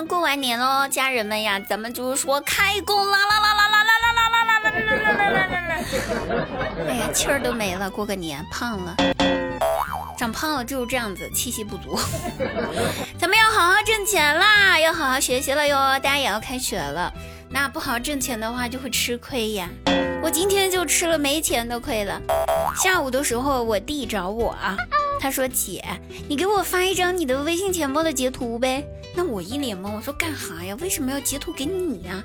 过完年喽，家人们呀，咱们就是说开工啦啦啦啦啦啦啦啦啦啦啦啦啦啦啦啦！哎呀，气儿都没了，过个年胖了，长胖了就是这样子，气息不足。咱们要好好挣钱啦，要好好学习了哟，大家也要开学了。那不好好挣钱的话，就会吃亏呀。我今天就吃了没钱的亏了。下午的时候，我弟找我啊，他说：“姐，你给我发一张你的微信钱包的截图呗。”那我一脸懵，我说：“干哈呀？为什么要截图给你呀？”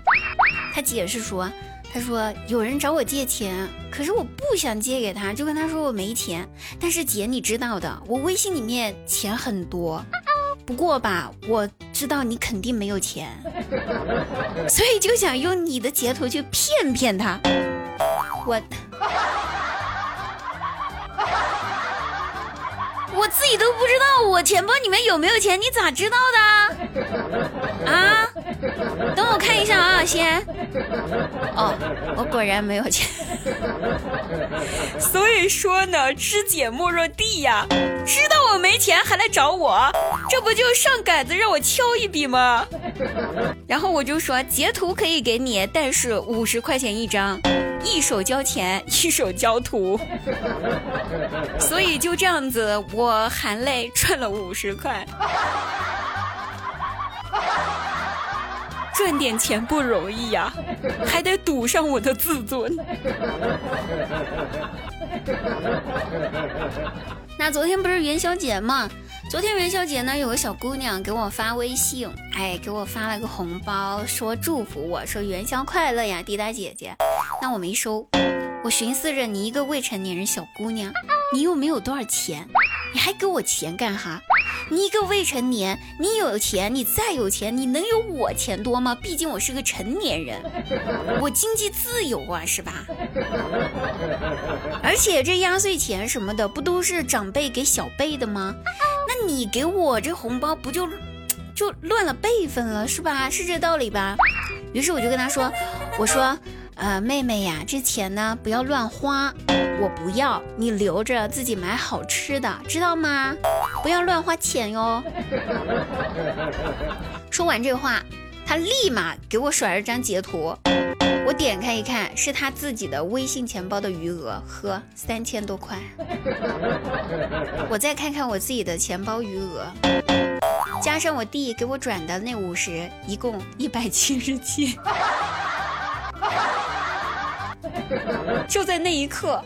他解释说：“他说有人找我借钱，可是我不想借给他，就跟他说我没钱。但是姐，你知道的，我微信里面钱很多。”不过吧，我知道你肯定没有钱，所以就想用你的截图去骗骗他。我我自己都不知道我钱包里面有没有钱，你咋知道的？啊？等我看一下啊，先。哦，我果然没有钱。所以说呢，知姐莫若弟呀，知道我没钱还来找我，这不就上杆子让我敲一笔吗？然后我就说截图可以给你，但是五十块钱一张，一手交钱一手交图。所以就这样子，我含泪赚了五十块。赚点钱不容易呀，还得赌上我的自尊。那昨天不是元宵节吗？昨天元宵节呢，有个小姑娘给我发微信，哎，给我发了个红包，说祝福我说元宵快乐呀，滴答姐姐。那我没收，我寻思着你一个未成年人小姑娘，你又没有多少钱，你还给我钱干哈？你一个未成年，你有钱，你再有钱，你能有我钱多吗？毕竟我是个成年人，我经济自由啊，是吧？而且这压岁钱什么的，不都是长辈给小辈的吗？那你给我这红包，不就就乱了辈分了，是吧？是这道理吧？于是我就跟他说，我说。呃，妹妹呀，这钱呢不要乱花，我不要，你留着自己买好吃的，知道吗？不要乱花钱哟。说完这话，他立马给我甩了张截图，我点开一看，是他自己的微信钱包的余额，呵，三千多块。我再看看我自己的钱包余额，加上我弟给我转的那五十，一共一百七十七。就在那一刻，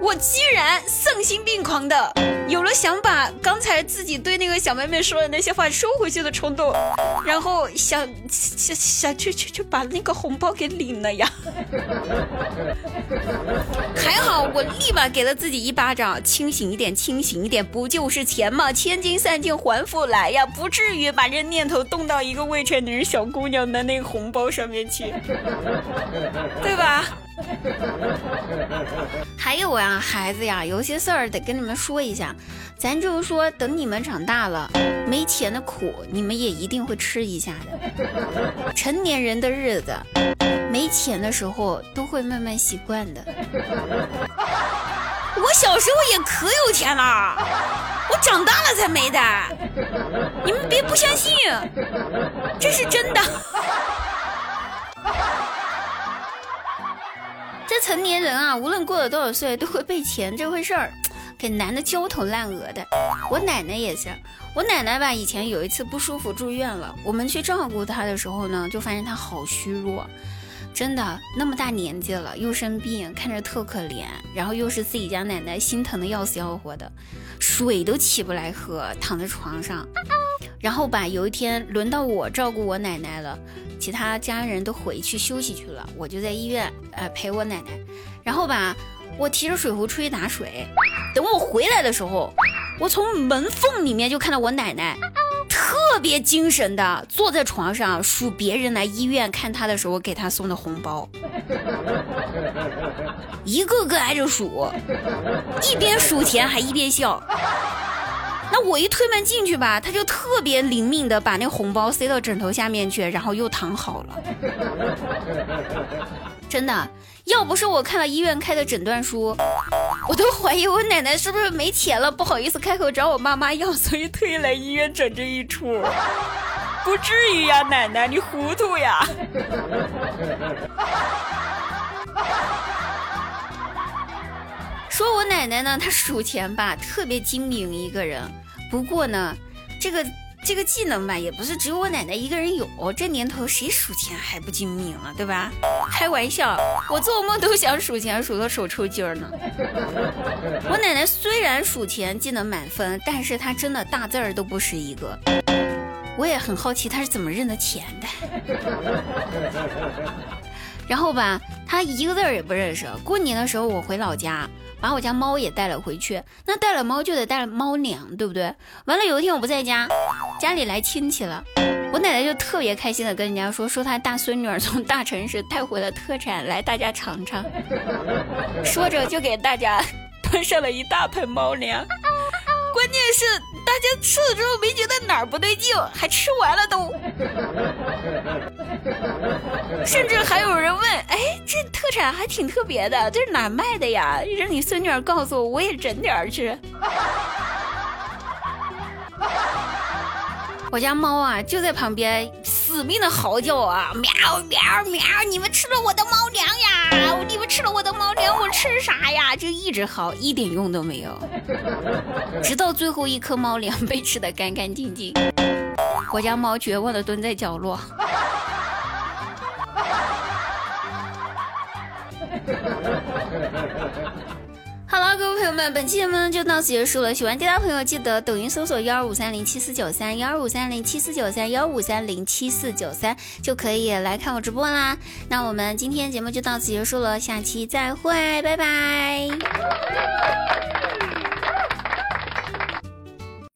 我居然丧心病狂的有了想把刚才自己对那个小妹妹说的那些话收回去的冲动，然后想想想去去去把那个红包给领了呀！还好我立马给了自己一巴掌，清醒一点，清醒一点，不就是钱吗？千金散尽还复来呀，不至于把这念头动到一个未成年人小姑娘的那个红包上面去，对吧？还有啊，孩子呀，有些事儿得跟你们说一下。咱就是说，等你们长大了，没钱的苦你们也一定会吃一下的。成年人的日子，没钱的时候都会慢慢习惯的。我小时候也可有钱了，我长大了才没的。你们别不相信，这是真的。这成年人啊，无论过了多少岁，都会被钱这回事儿给难的焦头烂额的。我奶奶也是，我奶奶吧，以前有一次不舒服住院了，我们去照顾她的时候呢，就发现她好虚弱，真的那么大年纪了又生病，看着特可怜，然后又是自己家奶奶，心疼的要死要活的，水都起不来喝，躺在床上。然后吧，有一天轮到我照顾我奶奶了，其他家人都回去休息去了，我就在医院呃陪我奶奶。然后吧，我提着水壶出去打水，等我回来的时候，我从门缝里面就看到我奶奶特别精神的坐在床上数别人来医院看她的时候给她送的红包，一个个挨着数，一边数钱还一边笑。那我一推门进去吧，他就特别灵敏的把那红包塞到枕头下面去，然后又躺好了。真的，要不是我看了医院开的诊断书，我都怀疑我奶奶是不是没钱了，不好意思开口找我妈妈要，所以特意来医院整这一出。不至于呀，奶奶，你糊涂呀。说我奶奶呢，她数钱吧特别精明一个人。不过呢，这个这个技能吧，也不是只有我奶奶一个人有。这年头谁数钱还不精明啊，对吧？开玩笑，我做梦都想数钱，数到手抽筋儿呢。我奶奶虽然数钱技能满分，但是她真的大字儿都不识一个。我也很好奇她是怎么认的钱的。然后吧，她一个字儿也不认识。过年的时候我回老家。把我家猫也带了回去，那带了猫就得带猫粮，对不对？完了有一天我不在家，家里来亲戚了，我奶奶就特别开心的跟人家说，说她大孙女儿从大城市带回了特产来大家尝尝，说着就给大家端上了一大盆猫粮。关键是大家吃了之后没觉得哪儿不对劲，还吃完了都。甚至还有人问：“哎，这特产还挺特别的，这是哪卖的呀？让你孙女儿告诉我，我也整点儿吃。”我家猫啊，就在旁边死命的嚎叫啊，喵喵喵！你们吃了我的猫粮呀！吃了我的猫粮，我吃啥呀？就一直嚎，一点用都没有。直到最后一颗猫粮被吃得干干净净，我家猫绝望的蹲在角落。好了，各位朋友们，本期节目就到此结束了。喜欢滴答朋友，记得抖音搜索幺二五三零七四九三幺二五三零七四九三幺五三零七四九三，就可以来看我直播啦。那我们今天节目就到此结束了，下期再会，拜拜。